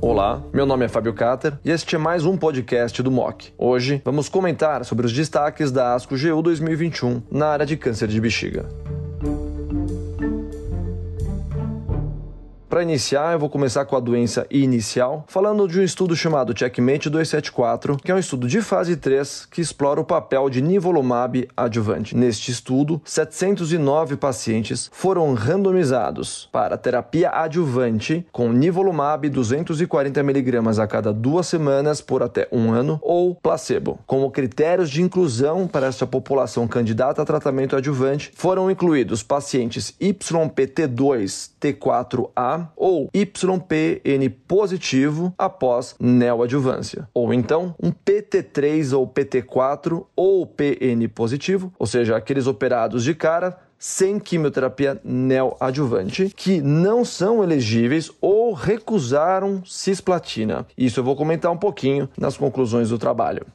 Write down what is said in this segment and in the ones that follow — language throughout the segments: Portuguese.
Olá, meu nome é Fábio Cater e este é mais um podcast do MOC. Hoje vamos comentar sobre os destaques da ASCO GU 2021 na área de câncer de bexiga. Para iniciar, eu vou começar com a doença inicial, falando de um estudo chamado Checkmate 274, que é um estudo de fase 3 que explora o papel de nivolumab adjuvante. Neste estudo, 709 pacientes foram randomizados para terapia adjuvante com nivolumab 240 mg a cada duas semanas por até um ano ou placebo. Como critérios de inclusão para esta população candidata a tratamento adjuvante, foram incluídos pacientes YPT2 T4A ou YPN positivo após neoadjuvância, ou então um PT3 ou PT4 ou PN positivo, ou seja, aqueles operados de cara sem quimioterapia neoadjuvante, que não são elegíveis ou recusaram cisplatina. Isso eu vou comentar um pouquinho nas conclusões do trabalho.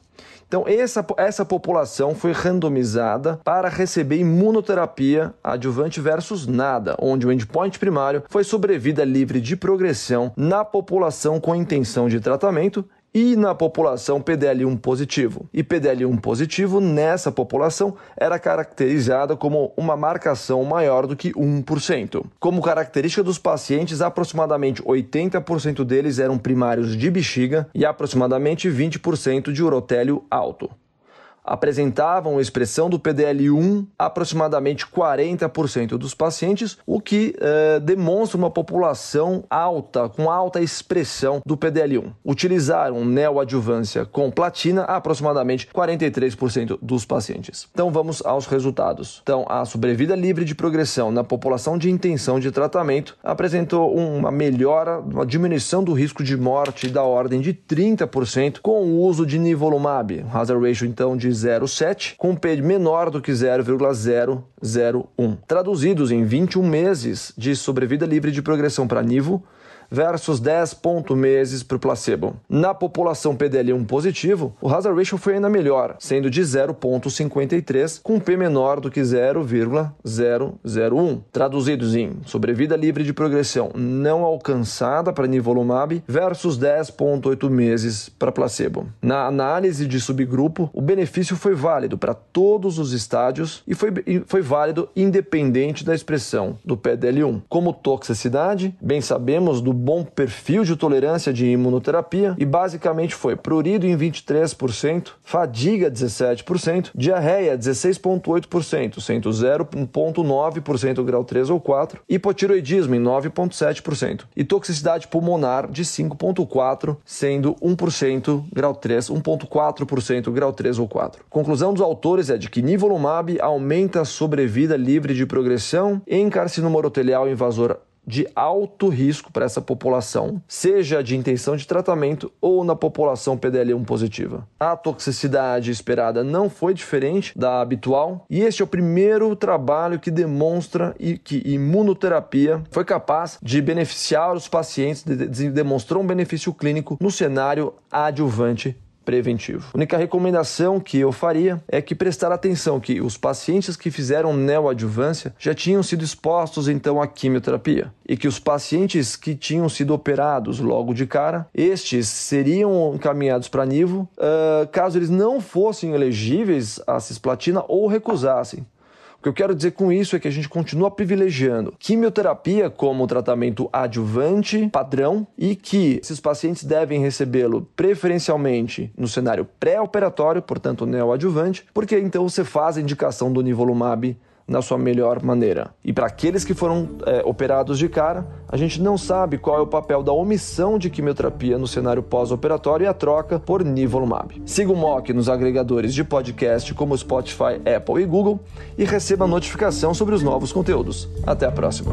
Então, essa, essa população foi randomizada para receber imunoterapia adjuvante versus nada, onde o endpoint primário foi sobrevida livre de progressão na população com intenção de tratamento e na população PDL1 positivo. E PDL1 positivo nessa população era caracterizada como uma marcação maior do que 1%. Como característica dos pacientes, aproximadamente 80% deles eram primários de bexiga e aproximadamente 20% de urotélio alto apresentavam expressão do PDL1 aproximadamente 40% dos pacientes, o que eh, demonstra uma população alta, com alta expressão do PDL1. Utilizaram neoadjuvância com platina aproximadamente 43% dos pacientes. Então vamos aos resultados. Então, a sobrevida livre de progressão na população de intenção de tratamento apresentou uma melhora, uma diminuição do risco de morte da ordem de 30% com o uso de nivolumab, hazard ratio então de 0,7, com P menor do que 0,001. Traduzidos em 21 meses de sobrevida livre de progressão para nivo, versus 10 ponto meses para o placebo. Na população PDL1 positivo, o hazard ratio foi ainda melhor, sendo de 0,53, com P menor do que 0,001. Traduzidos em sobrevida livre de progressão não alcançada para nivolumab versus 10,8 meses para placebo. Na análise de subgrupo, o benefício foi válido para todos os estádios e foi, foi válido independente da expressão do PDL1. Como toxicidade, bem sabemos do bom perfil de tolerância de imunoterapia e basicamente foi prurido em 23%, fadiga 17%, diarreia 16,8%, sendo 0,9% grau 3 ou 4, hipotiroidismo em 9,7% e toxicidade pulmonar de 5,4%, sendo 1% grau 3, 1,4% grau 3 ou 4. Conclusão dos autores é de que nivolumab aumenta a sobrevida livre de progressão em carcinoma urotelial invasor de alto risco para essa população, seja de intenção de tratamento ou na população PDL1 positiva. A toxicidade esperada não foi diferente da habitual, e este é o primeiro trabalho que demonstra que imunoterapia foi capaz de beneficiar os pacientes, demonstrou um benefício clínico no cenário adjuvante preventivo. A única recomendação que eu faria é que prestar atenção que os pacientes que fizeram neoadjuvância já tinham sido expostos então à quimioterapia e que os pacientes que tinham sido operados logo de cara, estes seriam encaminhados para nivo uh, caso eles não fossem elegíveis à cisplatina ou recusassem. O que eu quero dizer com isso é que a gente continua privilegiando quimioterapia como tratamento adjuvante padrão e que esses pacientes devem recebê-lo preferencialmente no cenário pré-operatório, portanto neoadjuvante, porque então você faz a indicação do nivolumab na sua melhor maneira. E para aqueles que foram é, operados de cara, a gente não sabe qual é o papel da omissão de quimioterapia no cenário pós-operatório e a troca por nivolumab. Siga o MOC nos agregadores de podcast como Spotify, Apple e Google e receba notificação sobre os novos conteúdos. Até a próxima!